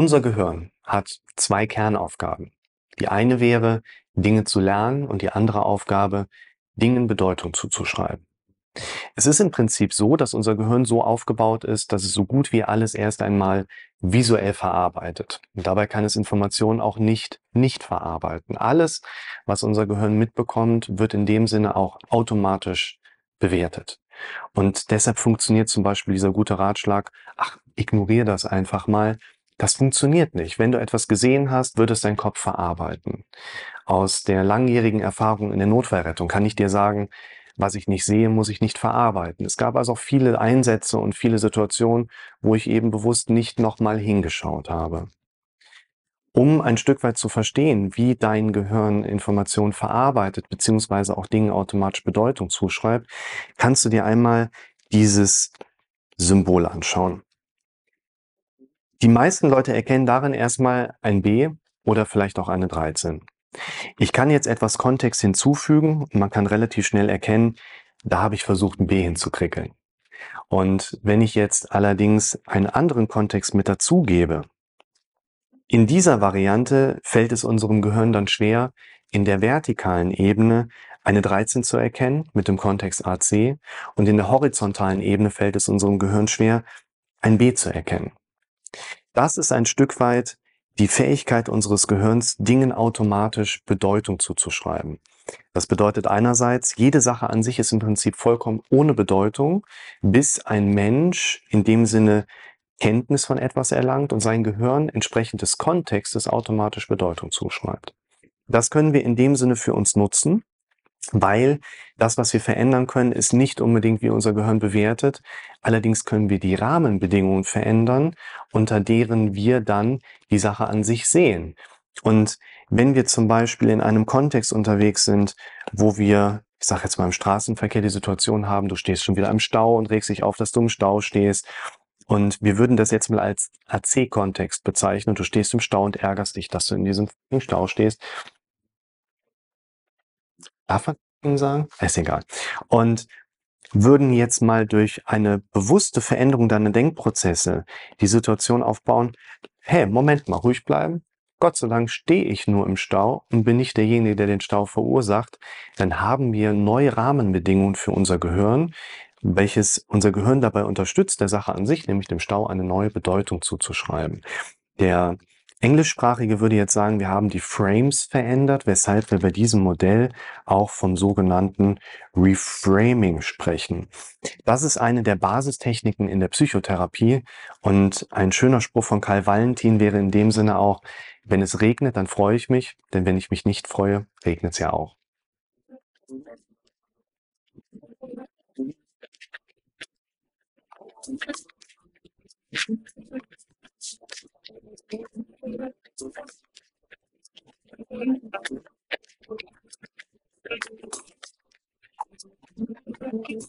Unser Gehirn hat zwei Kernaufgaben. Die eine wäre, Dinge zu lernen und die andere Aufgabe, Dingen Bedeutung zuzuschreiben. Es ist im Prinzip so, dass unser Gehirn so aufgebaut ist, dass es so gut wie alles erst einmal visuell verarbeitet. Und dabei kann es Informationen auch nicht nicht verarbeiten. Alles, was unser Gehirn mitbekommt, wird in dem Sinne auch automatisch bewertet. Und deshalb funktioniert zum Beispiel dieser gute Ratschlag, ach, ignoriere das einfach mal. Das funktioniert nicht. Wenn du etwas gesehen hast, wird es dein Kopf verarbeiten. Aus der langjährigen Erfahrung in der Notfallrettung kann ich dir sagen, was ich nicht sehe, muss ich nicht verarbeiten. Es gab also auch viele Einsätze und viele Situationen, wo ich eben bewusst nicht nochmal hingeschaut habe. Um ein Stück weit zu verstehen, wie dein Gehirn Informationen verarbeitet, beziehungsweise auch Dingen automatisch Bedeutung zuschreibt, kannst du dir einmal dieses Symbol anschauen. Die meisten Leute erkennen darin erstmal ein B oder vielleicht auch eine 13. Ich kann jetzt etwas Kontext hinzufügen man kann relativ schnell erkennen, da habe ich versucht, ein B hinzukrickeln. Und wenn ich jetzt allerdings einen anderen Kontext mit dazugebe, in dieser Variante fällt es unserem Gehirn dann schwer, in der vertikalen Ebene eine 13 zu erkennen mit dem Kontext AC und in der horizontalen Ebene fällt es unserem Gehirn schwer, ein B zu erkennen. Das ist ein Stück weit die Fähigkeit unseres Gehirns, Dingen automatisch Bedeutung zuzuschreiben. Das bedeutet einerseits, jede Sache an sich ist im Prinzip vollkommen ohne Bedeutung, bis ein Mensch in dem Sinne Kenntnis von etwas erlangt und sein Gehirn entsprechend des Kontextes automatisch Bedeutung zuschreibt. Das können wir in dem Sinne für uns nutzen, weil das, was wir verändern können, ist nicht unbedingt, wie unser Gehirn bewertet. Allerdings können wir die Rahmenbedingungen verändern, unter deren wir dann die Sache an sich sehen. Und wenn wir zum Beispiel in einem Kontext unterwegs sind, wo wir, ich sage jetzt mal im Straßenverkehr die Situation haben, du stehst schon wieder im Stau und regst dich auf, dass du im Stau stehst. Und wir würden das jetzt mal als AC-Kontext bezeichnen. Du stehst im Stau und ärgerst dich, dass du in diesem Stau stehst. Darf man sagen? Ist egal. Und würden jetzt mal durch eine bewusste Veränderung deiner Denkprozesse die Situation aufbauen, hey, Moment mal, ruhig bleiben. Gott sei Dank stehe ich nur im Stau und bin nicht derjenige, der den Stau verursacht. Dann haben wir neue Rahmenbedingungen für unser Gehirn, welches unser Gehirn dabei unterstützt, der Sache an sich, nämlich dem Stau, eine neue Bedeutung zuzuschreiben. Der Englischsprachige würde jetzt sagen, wir haben die Frames verändert, weshalb wir bei diesem Modell auch vom sogenannten Reframing sprechen. Das ist eine der Basistechniken in der Psychotherapie und ein schöner Spruch von Karl Valentin wäre in dem Sinne auch, wenn es regnet, dann freue ich mich, denn wenn ich mich nicht freue, regnet es ja auch. Thank you.